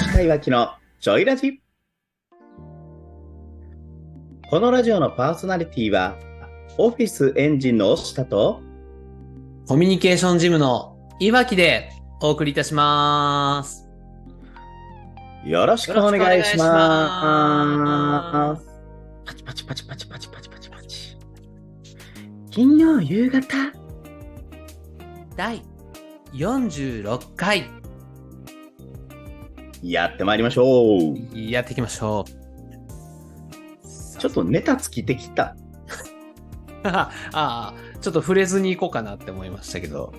下いわきのちょいラジ。このラジオのパーソナリティは、オフィスエンジンの押下と、コミュニケーションジムのいわきでお送りいたします。よろしくお願いします。パチパチパチパチパチパチパチパチ。金曜夕方。第46回やってまいりましょう。やっていきましょう。ちょっとネタ尽きてきた。ああ、ちょっと触れずに行こうかなって思いましたけど、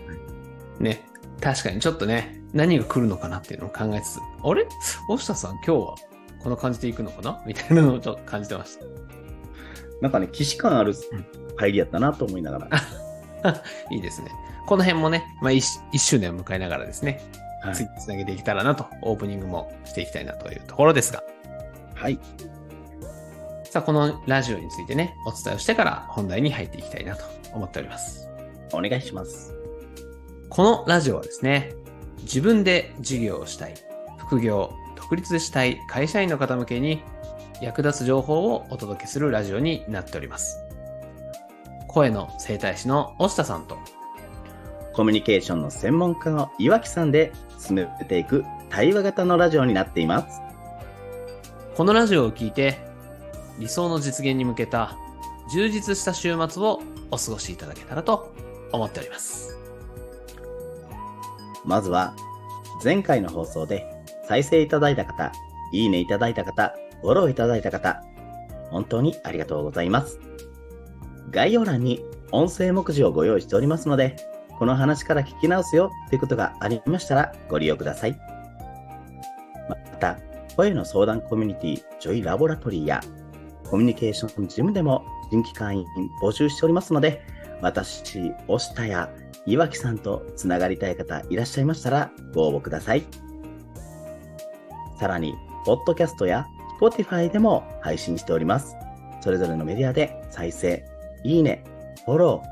ね、確かにちょっとね、何が来るのかなっていうのを考えつつ、あれ？押下さん今日はこの感じで行くのかな？みたいなのをちょっと感じてました。なんかね、既視感ある入りやったなと思いながら。いいですね。この辺もね、まあ 1, 周年を迎えながらですね、はい次につなげていけたらなと、オープニングもしていきたいなというところですが、はい。さあ、このラジオについてね、お伝えをしてから本題に入っていきたいなと思っております。お願いします。このラジオはですね、自分で事業をしたい、副業、独立したい会社員の方向けに役立つ情報をお届けするラジオになっております。声の整体師の押下さんと、コミュニケーションの専門家の岩木さんで進めていく対話型のラジオになっています。このラジオを聞いて理想の実現に向けた充実した週末をお過ごしいただけたらと思っております。まずは、前回の放送で再生いただいた方、いいねいただいた方、フォローいただいた方、本当にありがとうございます。概要欄に音声目次をご用意しておりますので、この話から聞き直すよということがありましたらご利用ください。また、声の相談コミュニティ、ジョイラボラトリーや、コミュニケーションジムでも新規会員募集しておりますので、私、押下や岩木さんとつながりたい方いらっしゃいましたらご応募ください。さらに、ポッドキャストや Spotify でも配信しております。それぞれのメディアで再生、いいね、フォロ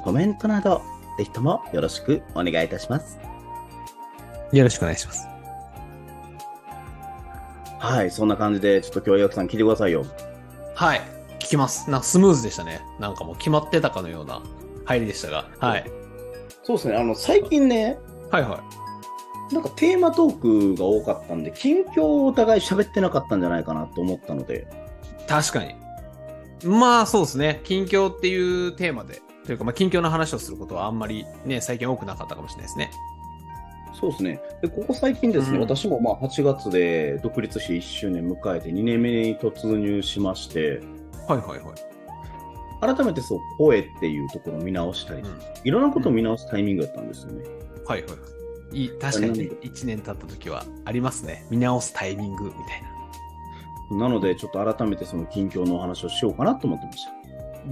ー、コメントなど、ぜひともよろしくお願いいたします。よろしくお願いします。はい、そんな感じで、ちょっと今日岩木さん聞いてくださいよ。はい。聞きます。なんかスムーズでしたね。なんかもう決まってたかのような入りでしたが。はい。そうですね、あの、最近ね、はいはなんかテーマトークが多かったんで、近況をお互い喋ってなかったんじゃないかなと思ったので、い。確かに。まあそうですね。近況っていうテーマで、というかまあ近況の話をすることはあんまりね、最近多くなかったかもしれないですね。そうですね。で、ここ最近ですね、うん私もまあ8月で独立して1周年迎えて2年目に突入しまして、はいはいはい。改めてそう、声っていうところを見直したり、うんいろんなことを見直すタイミングだったんですよね。はいはいはい。いい確かにね、1年経った時はありますね。見直すタイミングみたいなので、ちょっと改めてその近況のお話をしようかなと思ってました。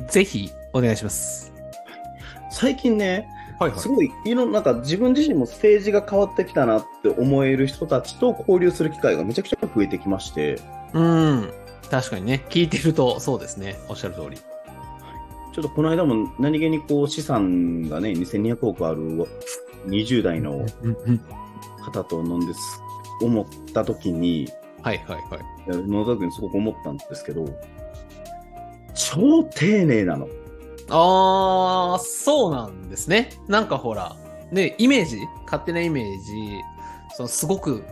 な。ぜひお願いします。最近ね、はいすごい、いろんな、なんか自分自身もステージが変わってきたなって思える人たちと交流する機会がめちゃくちゃ増えてきまして、うん。確かにね、聞いてるとそうですね。おっしゃる通り。ちょっとこの間も何気にこう資産がね、2200億ある20代の方と飲んです思った時に、はいはいはい。いや飲んだ時にすごく思ったんですけど、超丁寧なの。あー、そうなんですね。なんかほら、ね、イメージ勝手なイメージ、そのすごく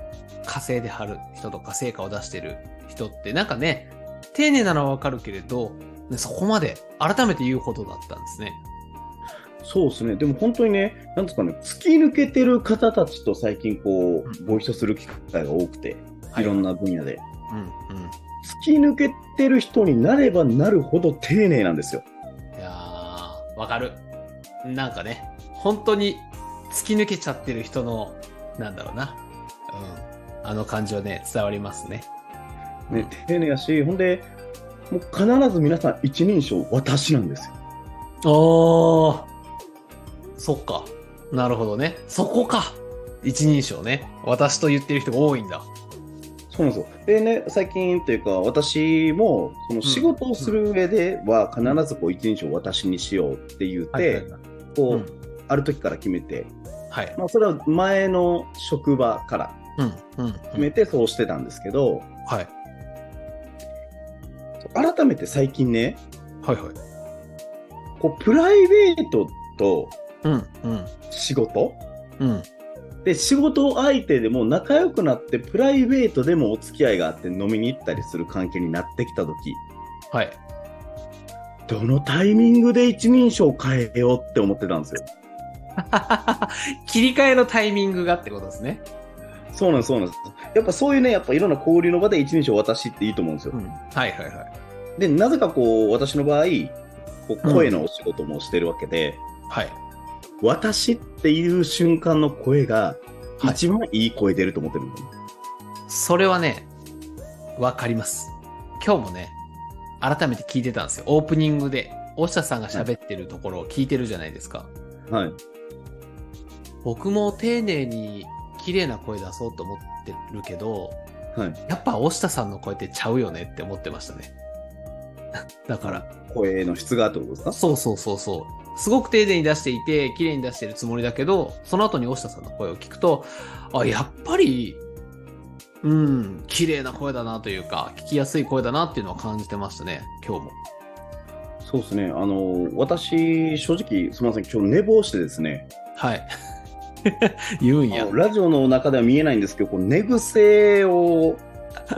稼いではる人とか成果を出してる人って、なんかね、丁寧なのはわかるけれど、ねそこまで改めて言うほどだったんですね。そうですね。でも本当にね、なんですかね、突き抜けてる方たちと最近こう、ご一緒する機会が多くて、いろんな分野で。うんうん。突き抜けてる人になればなるほど丁寧なんですよ。わかる。なんかね、本当に突き抜けちゃってる人の、なんだろうな。うん。あの感じはね、伝わりますね。ね、丁寧やし、ほんで、もう必ず皆さん一人称私なんですよ。おー。そっか。なるほどね。そこか。一人称ね。私と言ってる人が多いんだ。そうなんですよ。でね、最近っていうか、私も、その仕事をする上では、必ずこう、一人称私にしようって言って、こう、うんある時から決めて、はい。まあ、それは前の職場から。決めてそうしてたんですけど、はい。改めて最近ね、はいはい。こうプライベートとうん。うん。仕事うん。で、仕事相手でも仲良くなって、プライベートでもお付き合いがあって飲みに行ったりする関係になってきたとき、はい。どのタイミングで一人称変えようって思ってたんですよ。切り替えのタイミングがってことですね。そうなんです、そうなんです。やっぱそういうね、やっぱいろんな交流の場で一人称私っていいと思うんですよ。うん。はいはいはい。で、なぜかこう、私の場合、こう声のお仕事もしてるわけで、はい。私っていう瞬間の声がはい一番いい声出ると思ってるんですよ、それはね、わかります。今日もね、改めて聞いてたんですよ。オープニングで、大下さんが喋ってるところを聞いてるじゃないですか。はい。僕も丁寧に綺麗な声出そうと思ってるけど、はい。やっぱ大下さんの声ってちゃうよねって思ってましたね。だから、声の質がってことですか？そうそうそうそう。すごく丁寧に出していて、綺麗に出してるつもりだけど、その後に大下さんの声を聞くと、あ、やっぱり、うん、綺麗な声だなというか、聞きやすい声だなっていうのは感じてましたね、今日も。そうですね。あの、私、正直、すみません、今日寝坊してですね、はい。言うんや。ラジオの中では見えないんですけど、こう寝癖を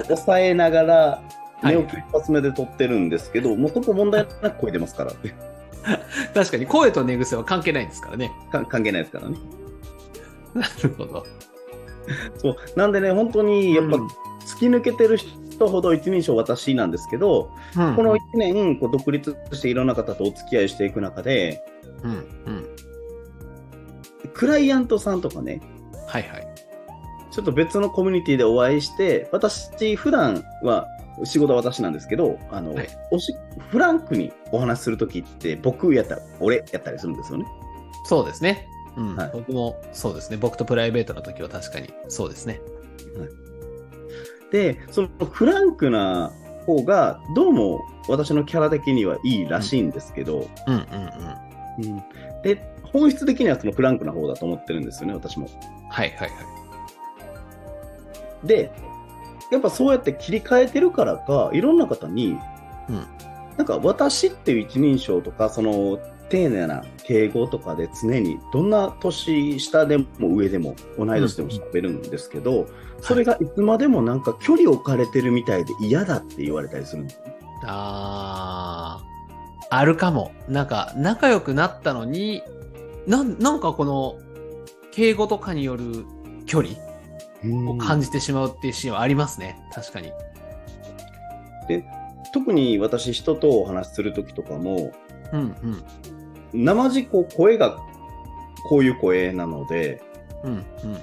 抑えながら、寝起き一発目で撮ってるんですけど、もうそこ問題なく声出ますから、確かに声と寝癖は関係ないんですからね。か関係ないですからね。なるほど。そう。なんでね、本当に、やっぱ、うん突き抜けてる人ほど一人称私なんですけど、うんこの1年、こう独立していろんな方とお付き合いしていく中で、うん、うん。クライアントさんとかね、はいはい。ちょっと別のコミュニティでお会いして、私、普段は仕事は私なんですけど、あの、はいおしフランクにお話しするときって、僕やったら、俺やったりするんですよね。そうですね。うん、はい僕もそうですね。僕とプライベートの時は確かにそうですね。で、そのフランクな方が、どうも私のキャラ的にはいいらしいんですけど、うんうんうん。うんで、本質的にはそのフランクな方だと思ってるんですよね、私も。はいはいはい。で、やっぱそうやって切り替えてるからか、いろんな方に、うんなんか私っていう一人称とか、その丁寧な敬語とかで常にどんな年下でも上でも同い年でも喋るんですけど、それがいつまでもなんか距離置かれてるみたいで嫌だって言われたりするんですね。あー、あるかも。なんか、仲良くなったのに、なん、なんかこの、敬語とかによる距離を感じてしまうっていうシーンはありますね。確かに。特に私人とお話しする時とかも、うんうん。生地こう声がこういう声なので、うんうん。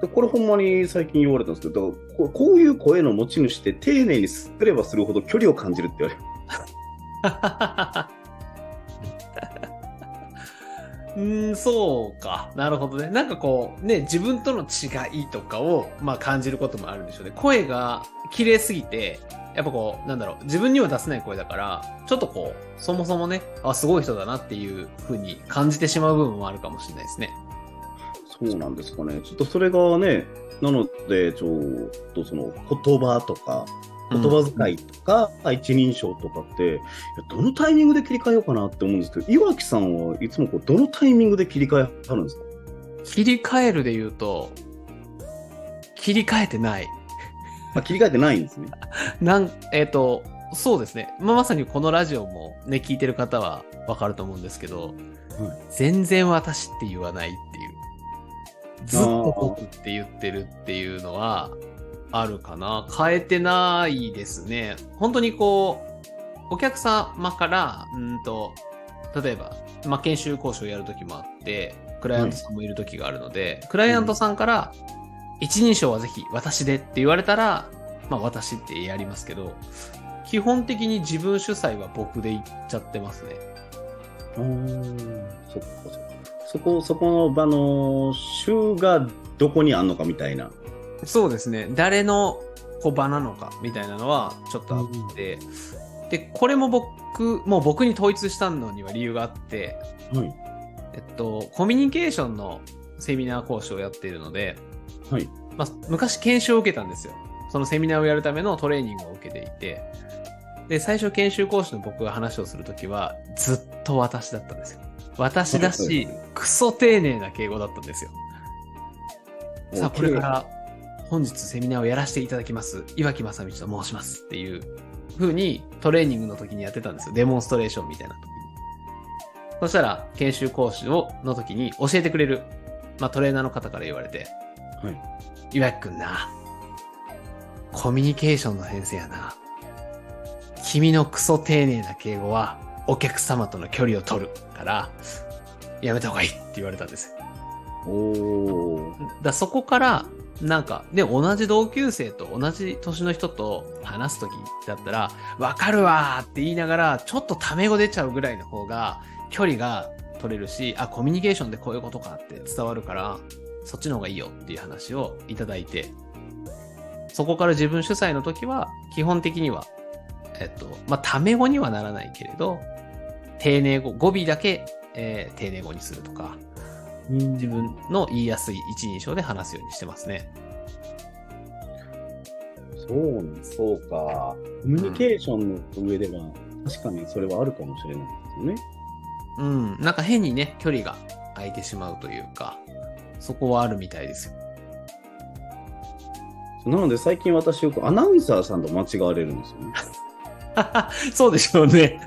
でこれほんまに最近言われたんですけど、こういう声の持ち主って丁寧にすればするほど距離を感じるって言われる。うん、そうか。なるほどね。なんかこう、ね、自分との違いとかを、まあ感じることもあるんでしょうね。声が綺麗すぎて、やっぱこう、なんだろう、自分には出せない声だから、ちょっとこう、そもそもね、あ、すごい人だなっていう風に感じてしまう部分もあるかもしれないですね。そうなんですかね。ちょっとそれがね、なので、ちょっとその言葉とか、言葉遣いとか、一人称とかって、どのタイミングで切り替えようかなって思うんですけど、岩木さんはいつもこうどのタイミングで切り替えはるんですか？切り替えるで言うと、切り替えてない。あ切り替えてないんですね。なん、えっ、と、そうですね。まあ、まさにこのラジオもね、聞いてる方はわかると思うんですけど、全然私って言わないっていう。ずっと僕って言ってるっていうのはあるかな。変えてないですね。本当にこう、お客様から、うんと、例えば、まあ、研修講師をやるときもあって、クライアントさんもいるときがあるので、クライアントさんから、一人称はぜひ私でって言われたら、まあ私ってやりますけど、基本的に自分主催は僕で言っちゃってますね。あーそこ、そこの場の週がどこにあんのかみたいな。そうですね。誰のこう場なのかみたいなのはちょっとあって、で、これも僕、もう僕に統一したのには理由があって、はい。えっと、コミュニケーションのセミナー講師をやっているので、はい。まあ、昔研修を受けたんですよ。そのセミナーをやるためのトレーニングを受けていて、で、最初研修講師の僕が話をするときは、ずっと私だったんですよ。私だし、クソ丁寧な敬語だったんですよ。さあ、これから本日セミナーをやらせていただきます。岩木正道と申しますっていう風にトレーニングの時にやってたんですよ。デモンストレーションみたいな時に。そしたら、研修講師をの時に教えてくれる、まあ、トレーナーの方から言われて、はい。岩木くんな、コミュニケーションの先生やな。君のクソ丁寧な敬語はお客様との距離を取るから、やめた方がいいって言われたんですよ。おー。だそこから、なんか、で、同じ同級生と同じ年の人と話すときだったら、わかるわーって言いながら、ちょっとタメ語出ちゃうぐらいの方が、距離が取れるし、あ、コミュニケーションでこういうことかって伝わるから、そっちの方がいいよっていう話をいただいて、そこから自分主催の時は、基本的には、えっと、まあ、タメ語にはならないけれど、丁寧語、語尾だけ、えー丁寧語にするとか、自分の言いやすい一人称で話すようにしてますね。そう、そうか。コミュニケーションの上では、確かにそれはあるかもしれないですよね。うん。なんか変にね、距離が空いてしまうというか、そこはあるみたいですよ。なので最近私よくアナウンサーさんと間違われるんですよね。そうでしょうね。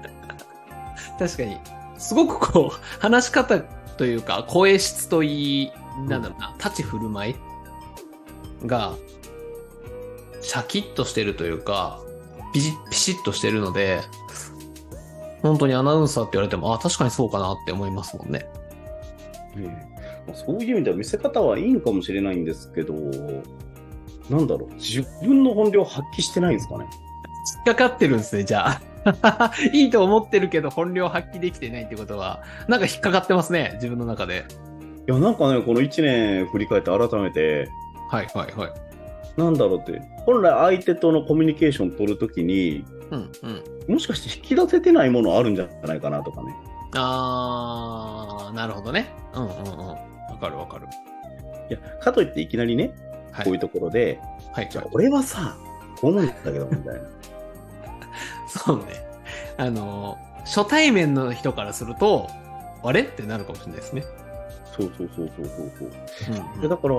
確かに。すごくこう、話し方というか、声質といい、なんだろうな、立ち振る舞いが、シャキッとしてるというか、ピシッ、ピシッとしてるので、本当にアナウンサーって言われても、あ、確かにそうかなって思いますもんね。ええそういう意味では見せ方はいいんかもしれないんですけど、なんだろう、自分の本領発揮してないんですかね。引っかかってるんですね、じゃあ。いいと思ってるけど本領発揮できてないってことは、なんか引っかかってますね、自分の中で。いや、なんかね、この1年振り返って改めて、はいはいはい。なんだろうって、本来相手とのコミュニケーション取るときに、うんうん。もしかして引き出せてないものあるんじゃないかなとかね。あー、なるほどね。うんうんうん。わかるわかる。いや、かといっていきなりね、はい。こういうところで、はい、じゃあ俺はさ、こう思うんだけど、みたいな。そうね。あの、初対面の人からすると、あれ？ってなるかもしれないですね。そうそうそうそうそうそう。うんでだから、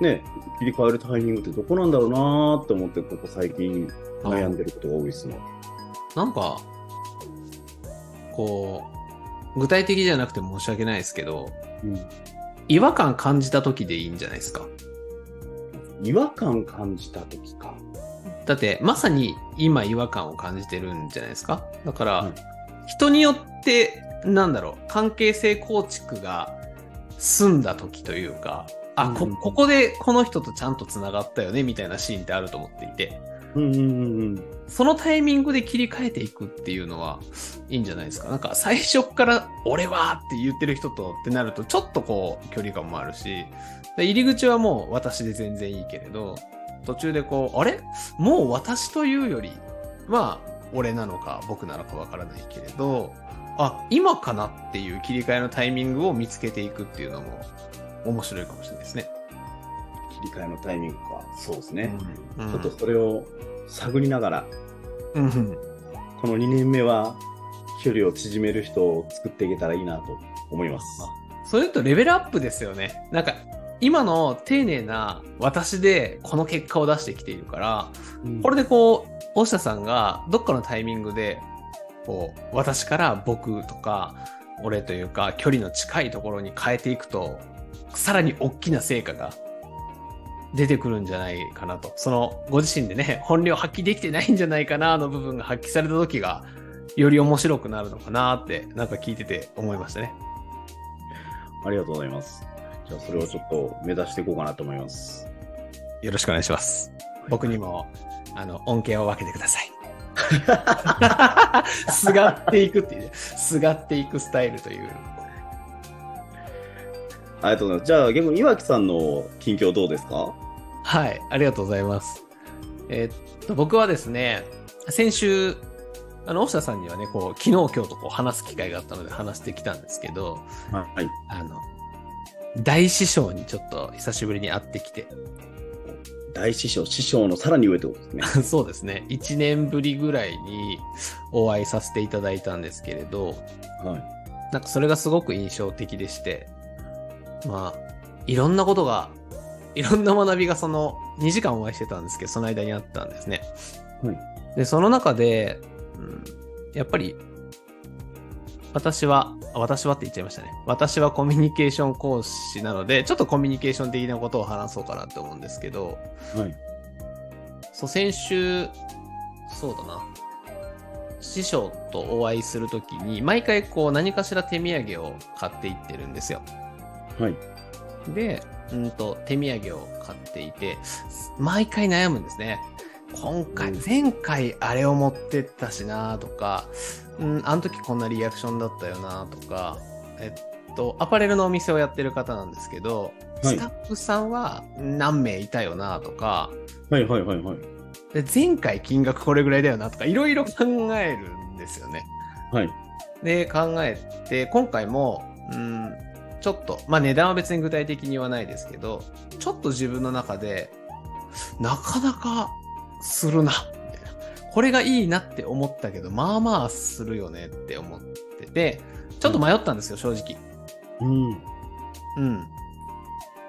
ね、切り替えるタイミングってどこなんだろうなーって思って、ここ最近悩んでることが多いですね。なんか、こう、具体的じゃなくて申し訳ないですけど、うん違和感感じた時でいいんじゃないですか？違和感感じた時か。だって、まさに今違和感を感じてるんじゃないですか？だから、うん人によって、なんだろう、関係性構築が済んだ時というか、あ、こ、うんここでこの人とちゃんと繋がったよね、みたいなシーンってあると思っていて、うんうんうんうん。そのタイミングで切り替えていくっていうのはいいんじゃないですか？なんか最初っから俺はって言ってる人とってなるとちょっとこう距離感もあるし、で入り口はもう私で全然いいけれど、途中でこう、あれ？もう私というより、まあ俺なのか僕なのかわからないけれど、あ、今かなっていう切り替えのタイミングを見つけていくっていうのも面白いかもしれないですね。切り替えのタイミングか。そうですね。うんちょっとそれを探りながら、うんうんこの2年目は距離を縮める人を作っていけたらいいなと思います。それとレベルアップですよね。なんか、今の丁寧な私でこの結果を出してきているから、これでこう、大下さんがどっかのタイミングで、こう、私から僕とか、俺というか、距離の近いところに変えていくと、さらに大きな成果が出てくるんじゃないかなと。その、ご自身でね、本領発揮できてないんじゃないかなの部分が発揮された時が、より面白くなるのかなって、なんか聞いてて思いましたね。ありがとうございます。じゃあそれをちょっと目指していこうかなと思います。よろしくお願いします。僕にも、あの、恩恵を分けてください。すがっていくっていうね、すがっていくスタイルという。ありがとうございます。じゃあ逆に岩木さんの近況どうですか？はい、ありがとうございます。えーっと、僕はですね、先週、あの、大下さんにはね、こう、昨日今日とこう話す機会があったので話してきたんですけど、はい。あの、大師匠にちょっと久しぶりに会ってきて、大師匠、師匠のさらに上ってことですね。そうですね。1年ぶりぐらいにお会いさせていただいたんですけれど、はい。なんかそれがすごく印象的でして、まあ、いろんなことが、いろんな学びがその2時間お会いしてたんですけど、その間にあったんですね。はい。で、その中で、うん、やっぱり、私は、あ私はって言っちゃいましたね。私はコミュニケーション講師なので、ちょっとコミュニケーション的なことを話そうかなって思うんですけど、はい。そう、先週、そうだな。師匠とお会いするときに、毎回こう何かしら手土産を買っていってるんですよ。はい。で、うんと、手土産を買っていて、毎回悩むんですね。今回、うん前回あれを持ってったしなとか、うん、あの時こんなリアクションだったよなとか、えっと、アパレルのお店をやってる方なんですけど、はいスタッフさんは何名いたよなとか、はいはいはいはい。で前回金額これぐらいだよなとか、いろいろ考えるんですよね。はい。で、考えて、今回も、うん、ちょっと、まあ値段は別に具体的に言わないですけど、ちょっと自分の中で、なかなかするな、みたいな。これがいいなって思ったけど、まあまあするよねって思ってて、ちょっと迷ったんですよ、正直。うん。うん。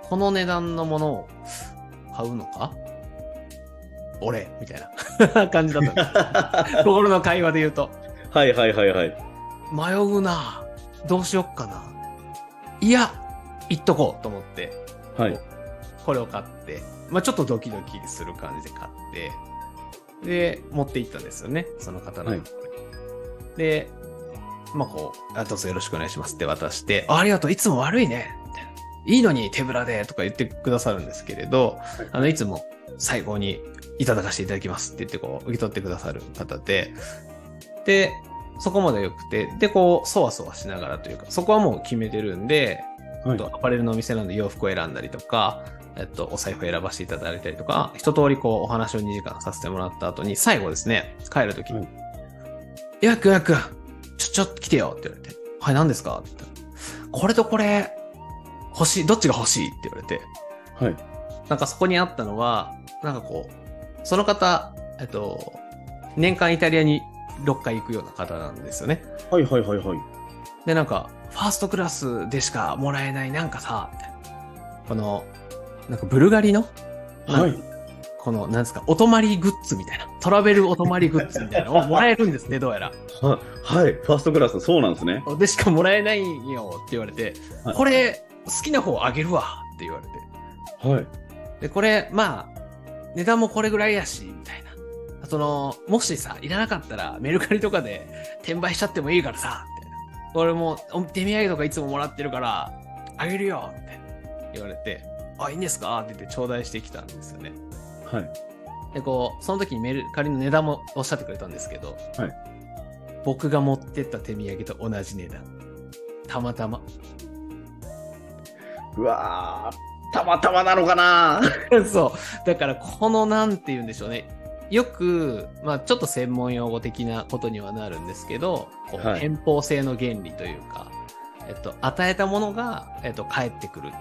この値段のものを買うのか？俺？みたいな 感じだったんです。心の会話で言うと。はいはいはいはい。迷うなどうしよっかないや行っとこうと思ってはい。これを買ってまあちょっとドキドキする感じで買ってで持って行ったんですよねその方の、はい。でまあこうあどうぞよろしくお願いしますって渡してあありがとういつも悪いねみたいな。いいのに手ぶらでとか言ってくださるんですけれど、あのいつも最後にいただかせていただきますって言ってこう受け取ってくださる方ででそこまで良くて、で、こう、そわそわしながらというか、そこはもう決めてるんで、はい。えっとアパレルのお店なんで洋服を選んだりとか、えっと、お財布選ばせていただいたりとか、一通りこう、お話を2時間させてもらった後に、最後ですね、帰るときに、はい予約予約ちょ、ちょっと来てよって言われて、はい、何ですか？って言ったらこれとこれ、欲しい、どっちが欲しい？って言われて、はい。なんかそこにあったのは、なんかこう、その方、えっと、年間イタリアに6回行くような方なんですよね。はいはいはいはい。で、なんか、ファーストクラスでしかもらえない、なんかさ。この、なんかブルガリの、はいこの、なんですか、お泊まりグッズみたいな。トラベルお泊まりグッズみたいなのをもらえるんですね、どうやら。は、はい。ファーストクラス、そうなんですね。でしかもらえないよって言われて、はいこれ、好きな方あげるわって言われて。はい。で、これ、まあ、値段もこれぐらいやし、みたいな。その、もしさ、いらなかったらメルカリとかで転売しちゃってもいいからさ、みたいな。俺もお手土産とかいつももらってるから、あげるよ、みたいな。言われて、あ、いいんですか？って言って頂戴してきたんですよね。はい。で、こう、その時にメルカリの値段もおっしゃってくれたんですけど、はい僕が持ってった手土産と同じ値段。たまたま。うわー、たまたまなのかな？そう。だから、この、なんて言うんでしょうね。よく、まあ、ちょっと専門用語的なことにはなるんですけど、こうはい偏方性の原理というか、えっと、与えたものが、えっと、返ってくる。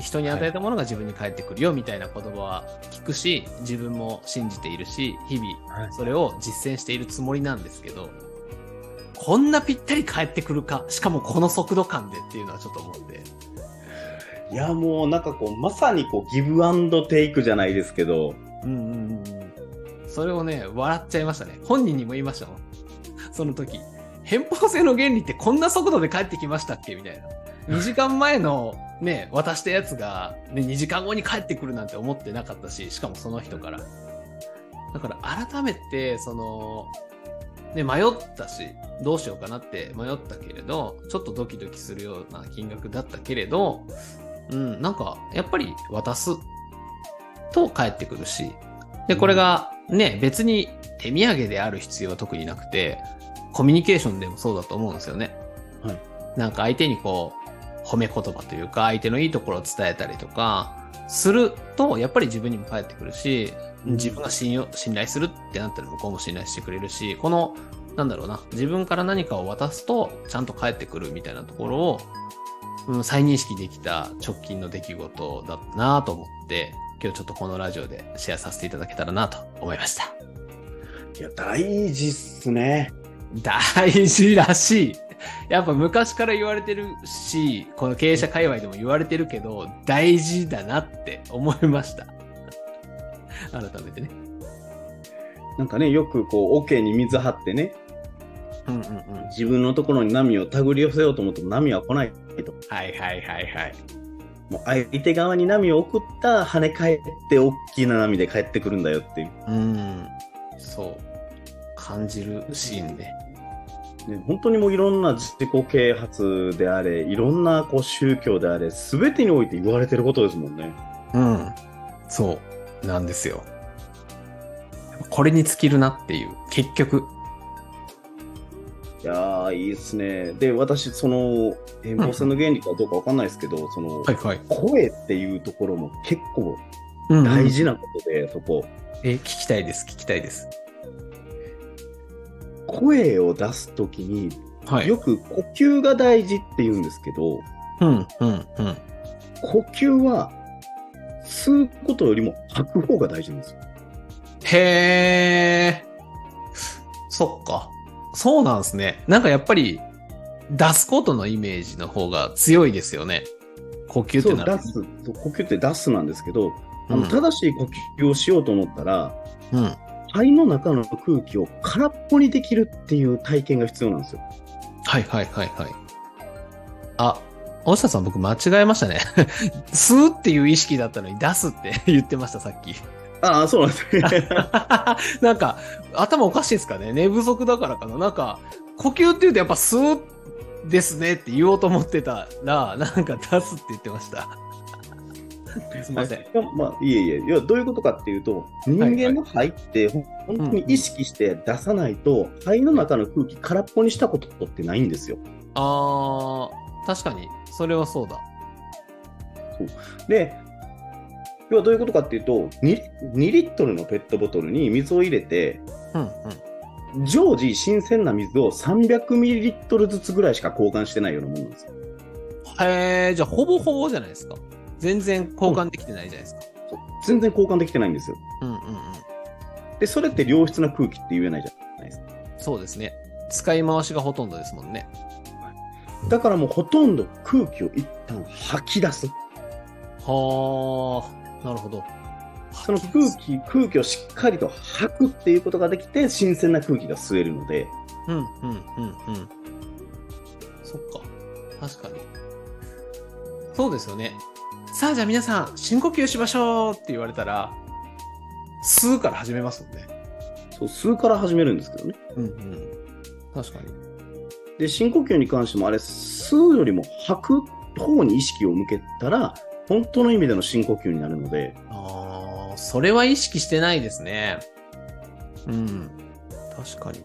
人に与えたものが自分に返ってくるよみたいな言葉は聞くし、自分も信じているし、日々はいそれを実践しているつもりなんですけど、こんなぴったり返ってくるか、しかもこの速度感でっていうのはちょっと思って。いや、もうなんかこう、まさにこう、ギブアンドテイクじゃないですけど、うんうんうんうん。それをね、笑っちゃいましたね。本人にも言いましたもん。その時。偏方性の原理ってこんな速度で帰ってきましたっけ？みたいな。2時間前のね、渡したやつが、ね、2時間後に帰ってくるなんて思ってなかったし、しかもその人から。だから改めて、その、ね、迷ったし、どうしようかなって迷ったけれど、ちょっとドキドキするような金額だったけれど、うん、なんか、やっぱり渡すと帰ってくるし、で、これがね、別に手土産である必要は特になくて、コミュニケーションでもそうだと思うんですよね。はい。なんか相手にこう、褒め言葉というか、相手のいいところを伝えたりとか、すると、やっぱり自分にも返ってくるし、自分が信用、信頼するってなったら向こうも信頼してくれるし、この、なんだろうな、自分から何かを渡すと、ちゃんと返ってくるみたいなところを、うん、再認識できた直近の出来事だったなと思って、今日ちょっとこのラジオでシェアさせていただけたらなと思いました。いや、大事っすね。大事らしい。やっぱ昔から言われてるし、この経営者界隈でも言われてるけど、大事だなって思いました。改めてね。なんかね、よくこう、桶に水張ってね、うんうんうん。自分のところに波を手繰り寄せようと思っても波は来ないと。はいはいはいはい。もう相手側に波を送った跳ね返って大きな波で帰ってくるんだよっていう。うん。そう。感じるシーンね。ね、本当にもういろんな自己啓発であれ、いろんなこう宗教であれ、すべてにおいて言われてることですもんね。うん。そう。なんですよ。これに尽きるなっていう。結局。いやー、いいっすね。で、私、その、変貌性の原理かどうかわかんないですけど、その、はいはい。声っていうところも結構うん大事なことで、そこ。え、聞きたいです。聞きたいです。声を出すときに、はよく呼吸が大事って言うんですけど、うん、うん、うん。呼吸は吸うことよりも吐く方が大事なんですよ。へえ。そっか。そうなんですね。なんかやっぱり、出すことのイメージの方が強いですよね。呼吸ってなる出す。そう呼吸って出すなんですけど、あうんの正しい呼吸をしようと思ったら、うん。肺の中の空気を空っぽにできるっていう体験が必要なんですよ。はいはいはいはい。あ、大下さん僕間違えましたね。吸うっていう意識だったのに出すって 言ってました、さっき。ああ、そうなんですね。なんか、頭おかしいですかね寝不足だからかななんか、呼吸って言うとやっぱ吸うですねって言おうと思ってたら、なんか出すって言ってました。すいません。いやまあ、いえいえ。いや、どういうことかっていうと、人間の肺って、本当に意識して出さないと、肺の中の空気空っぽにしたことってないんですよ。あー、確かに、それはそうだ。で、要はどういうことかっていうと、2, 2リットルのペットボトルに水を入れて、うんうん。常時新鮮な水を300ミリリットルずつぐらいしか交換してないようなもんなんですよ。へえ、じゃあほぼほぼじゃないですか。全然交換できてないじゃないですか。そう全然交換できてないんですよ。うんうんうん。で、それって良質な空気って言えないじゃないですか。そうですね。使い回しがほとんどですもんね。だからもうほとんど空気を一旦吐き出す。はあ、なるほど。その空気、空気をしっかりと吐くっていうことができて、新鮮な空気が吸えるので、うんうんうんうん。そっか。確かに。そうですよね。さあじゃあ皆さん、深呼吸しましょうって言われたら、吸うから始めますもんね。そう吸うから始めるんですけどね。うんうん。確かに。で、深呼吸に関しても、あれ、吸うよりも吐く方に意識を向けたら、本当の意味での深呼吸になるので、ああ、それは意識してないですね。うん。確かに。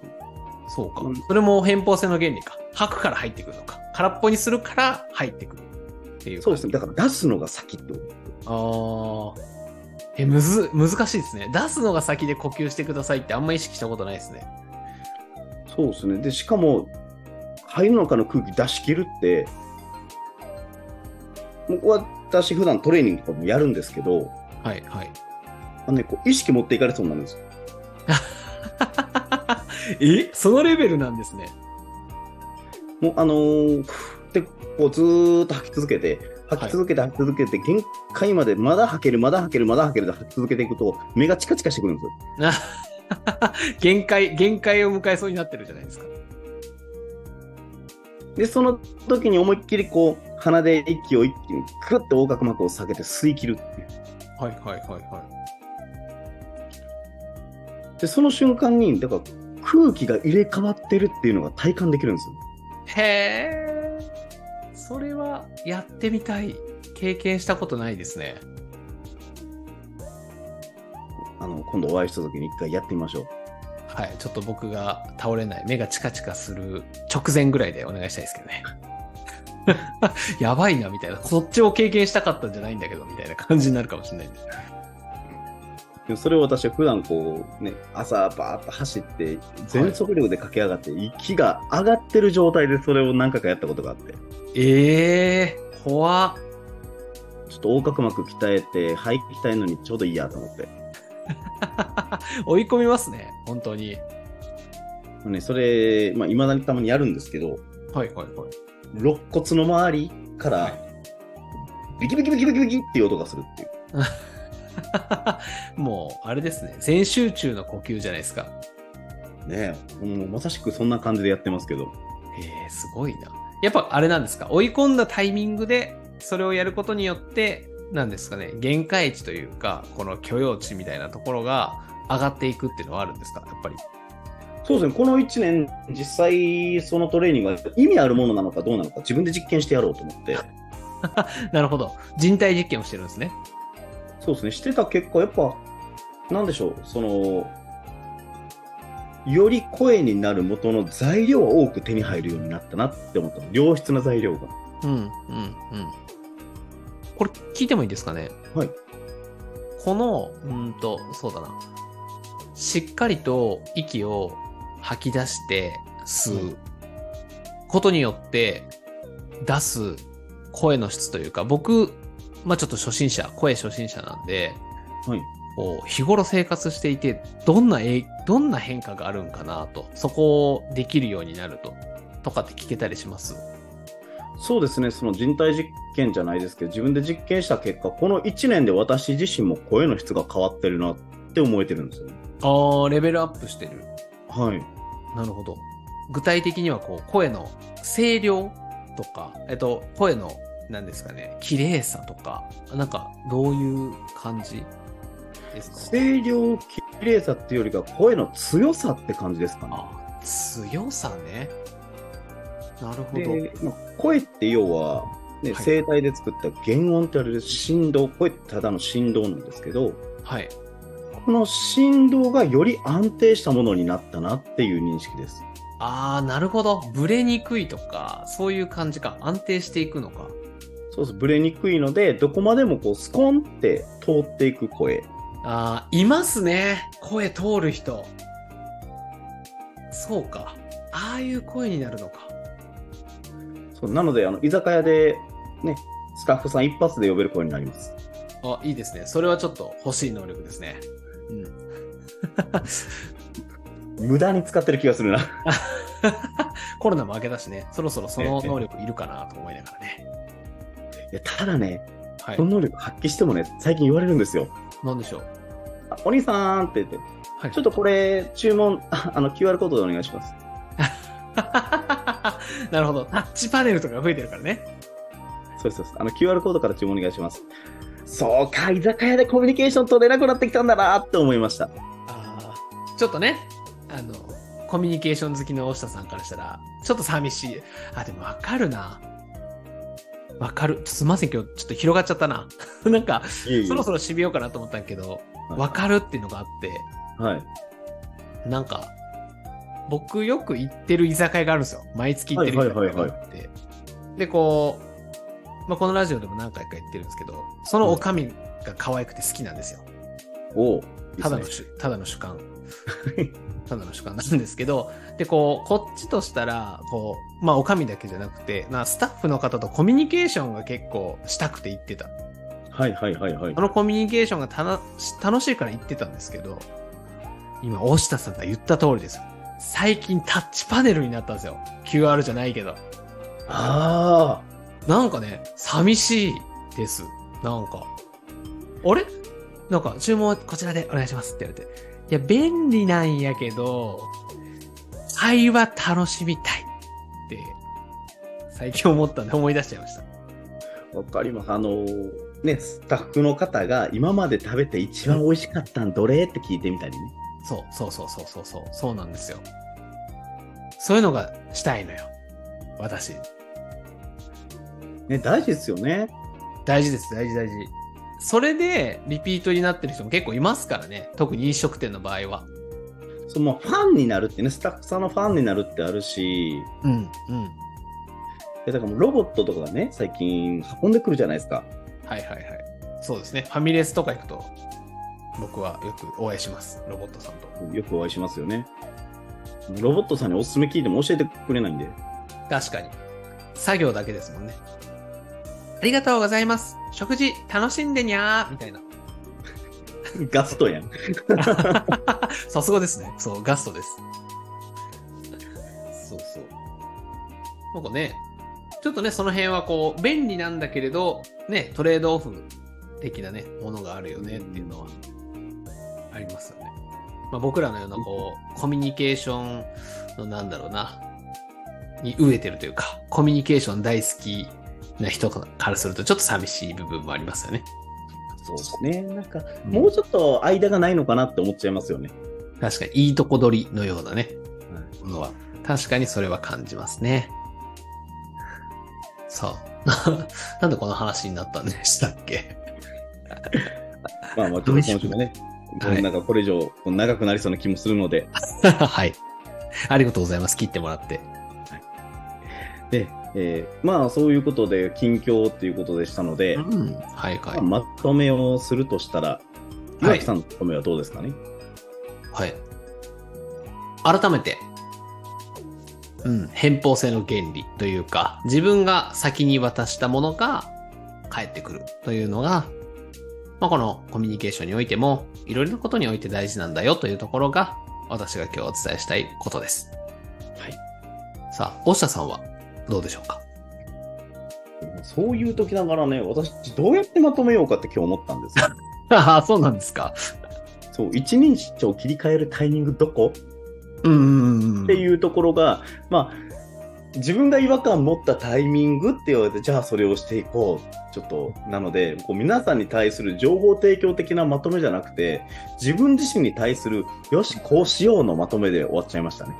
そうか。うんそれも偏方性の原理か。吐くから入ってくるのか。空っぽにするから入ってくる。っていう。そうですね。だから出すのが先ってこと。ああ。え、むず、難しいですね。出すのが先で呼吸してくださいってあんま意識したことないですね。そうですね。で、しかも、肺の中の空気出し切るって、僕は私普段トレーニングとかもやるんですけど、はい、はい。あのね、こう意識持っていかれそうになるんですよ。え？そのレベルなんですね。もうあのーってこうずーっと吐き続けて、吐き続けて吐き続けて、限界までまだ吐ける、まだ吐ける、まだ吐けるで吐き続けていくと、目がチカチカしてくるんですよ。限界、限界を迎えそうになってるじゃないですか。で、その時に思いっきりこう、鼻で息を一気にグッと横隔膜を下げて吸い切るっていう。はい、はい、はい、はで、その瞬間に、だから空気が入れ替わってるっていうのが体感できるんですよ。い。へえ。それはやってみたい。経験したことないですね。あの、今度お会いした時に一回やってみましょう。はい。ちょっと僕が倒れない、目がチカチカする直前ぐらいでお願いしたいですけどね。やばいな、みたいな。そっちを経験したかったんじゃないんだけど、みたいな感じになるかもしれないです。でもそれを私は普段こう、ね、朝バーッと走って、全速力で駆け上がって、息が上がってる状態でそれを何回かやったことがあって。ええー、怖っちょっと横隔膜鍛えて、肺鍛えるのにちょうどいいやと思って。追い込みますね、本当に。ね、それ、まあ、未だにたまにやるんですけど、はいはいはい。肋骨の周りから、はいビキビキビキビキビキっていう音がするっていう。もう、あれですね。全集中の呼吸じゃないですか。ねえ、もうまさしくそんな感じでやってますけど。えー、すごいな。やっぱあれなんですか？追い込んだタイミングで、それをやることによって、なんですかね、限界値というか、この許容値みたいなところが上がっていくっていうのはあるんですか？やっぱり。そうですね、この1年、実際そのトレーニングが意味あるものなのかどうなのか自分で実験してやろうと思って、なるほど。人体実験をしてるんですね。そうですね、してた結果、やっぱ、なんでしょう、その、より声になる元の材料は多く手に入るようになったなって思ったの良質な材料が。うん、うん、うん。これ聞いてもいいですかね？はい。この、うーんと、そうだな。しっかりと息を吐き出して吸うことによって出す声の質というか、僕、まあちょっと初心者、声初心者なんで、はい。こう日頃生活していて、どんなえ、どんな変化があるんかなと、そこをできるようになると、とかって聞けたりします？そうですね、その人体実験じゃないですけど、自分で実験した結果、この1年で私自身も声の質が変わってるなって思えてるんですよね。ああ、レベルアップしてる。はい。なるほど。具体的にはこう声の声量とか、えっと、声の何ですかね、綺麗さとか、なんかどういう感じですか？声量、綺麗さっていうよりか、声の強さって感じですかね。あ、強さね。なるほど。で、まあ、声って要は、ねはい声帯で作った原音って言われる振動、声ってただの振動なんですけど、はい。この振動がより安定したものになったなっていう認識です。ああ、なるほど。ブレにくいとか、そういう感じか。安定していくのか。そうです。ブレにくいので、どこまでもこうスコンって通っていく声。ああ、いますね。声通る人。そうか。ああいう声になるのか。そうなので、あの居酒屋で、ね、スタッフさん一発で呼べる声になります。あ、いいですね。それはちょっと欲しい能力ですね。うん。無駄に使ってる気がするな。コロナも明けたしね、そろそろその能力いるかなと思いながらね。ただね、はいこ。の能力発揮してもね、最近言われるんですよ。なんでしょう？あお兄さんって言って、はい。ちょっとこれ、注文、ああの、QR コードでお願いします。なるほど。タッチパネルとか増えてるからね。そうそう。あの、QR コードから注文お願いします。そうか、居酒屋でコミュニケーション取れなくなってきたんだなって思いました。あーちょっとね、あの、コミュニケーション好きの大下さんからしたら、ちょっと寂しい。あ、でもわかるな。わかる。すいません、今日ちょっと広がっちゃったな。なんか、いえいえそろそろ締めようかなと思ったけど、はいわかるっていうのがあって、はい。なんか、僕よく行ってる居酒屋があるんですよ。毎月行ってる居酒屋があって。で、こう、まあ、このラジオでも何回か言ってるんですけど、そのおかみが可愛くて好きなんですよ。おうただのね主、ただの主観。ただの主観なんですけど、で、こう、こっちとしたら、こう、まあ、おかみだけじゃなくて、なスタッフの方とコミュニケーションが結構したくて行ってた。はいはいはいはいあ。のコミュニケーションがたな楽しいから言ってたんですけど、今、大下さんが言った通りです。最近タッチパネルになったんですよ。QR じゃないけど。あなんかね、寂しいです。なんか。あれ？なんか、注文はこちらでお願いしますって言われて。いや、便利なんやけど、会話楽しみたいって、最近思ったんで思い出しちゃいました。あ、わかります。あのーね、スタッフの方が今まで食べて一番美味しかったんどれって聞いてみたりね。そう、そうそうそうそうそう、そうなんですよ。そういうのがしたいのよ。私。ね、大事ですよね。大事です、大事大事。それで、リピートになってる人も結構いますからね。特に飲食店の場合は。そのファンになるってね、スタッフさんのファンになるってあるし、うん、うん。えだからもうロボットとかがね、最近運んでくるじゃないですか。はいはいはい。そうですね。ファミレスとか行くと、僕はよくお会いします。ロボットさんと。よくお会いしますよね。ロボットさんにおすすめ聞いても教えてくれないんで。確かに。作業だけですもんね。ありがとうございます。食事楽しんでにゃーみたいな。ガストやん。さすがですね。そう、ガストです。そうそう。なんかね、ちょっとね、その辺はこう、便利なんだけれど、ね、トレードオフ的なね、ものがあるよねっていうのは、ありますよね。まあ、僕らのようなこう、コミュニケーションのなんだろうな、に飢えてるというか、コミュニケーション大好きな人からすると、ちょっと寂しい部分もありますよね。そうですね。なんか、もうちょっと間がないのかなって思っちゃいますよね。確かに、いいとこ取りのようなね、ものは、確かにそれは感じますね。さあ、なんでこの話になったんでしたっけ？まあまあ、ちょっと今週もね、はいなんかこれ以上長くなりそうな気もするので、はい。ありがとうございます。切ってもらって。で、えーまあそういうことで近況っていうことでしたので、うん。はいはい。まあまとめをするとしたら、はい岩木さんのまとめはどうですかね、はい。改めて、うん、偏方性の原理というか、自分が先に渡したものが返ってくるというのが、まあ、このコミュニケーションにおいても、いろいろなことにおいて大事なんだよというところが、私が今日お伝えしたいことです。はい。さあ、大下さんは？どうでしょうか？そういう時ながらね、私どうやってまとめようかって今日思ったんですよ。ああ、そうなんですか？そう、一人称を切り替えるタイミングどこ？うん。っていうところが、まあ、自分が違和感持ったタイミングって言われて、じゃあそれをしていこう。ちょっと、なので、こう皆さんに対する情報提供的なまとめじゃなくて、自分自身に対する、よし、こうしようのまとめで終わっちゃいましたね。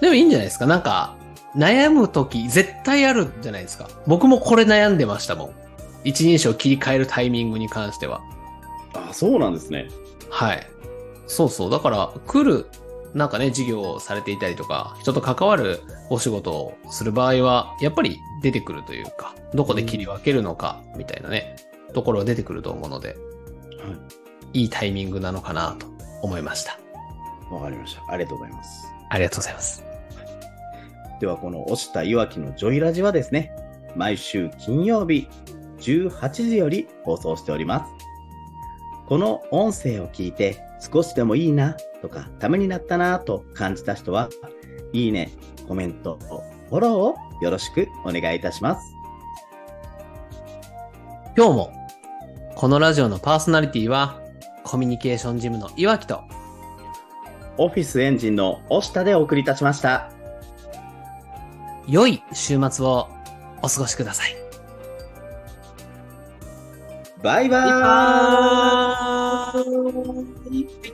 でもいいんじゃないですか？なんか、悩むとき絶対あるじゃないですか。僕もこれ悩んでましたもん。一人称切り替えるタイミングに関しては。あ、そうなんですね。はい。そうそう。だから、来る、なんかね、事業をされていたりとか、人と関わるお仕事をする場合は、やっぱり出てくるというか、どこで切り分けるのか、みたいなね、ところが出てくると思うので、はいいタイミングなのかなと思いました。い。わかりました。ありがとうございます。ありがとうございます。では、この押したいわきのジョイラジはですね、毎週金曜日18時より放送しております。この音声を聞いて少しでもいいなとか、ためになったなと感じた人は、いいね、コメント、フォローをよろしくお願いいたします。今日も、このラジオのパーソナリティは、コミュニケーションジムの岩木と、オフィスエンジンの押したでお送りいたしました。良い週末をお過ごしください。バイバーイ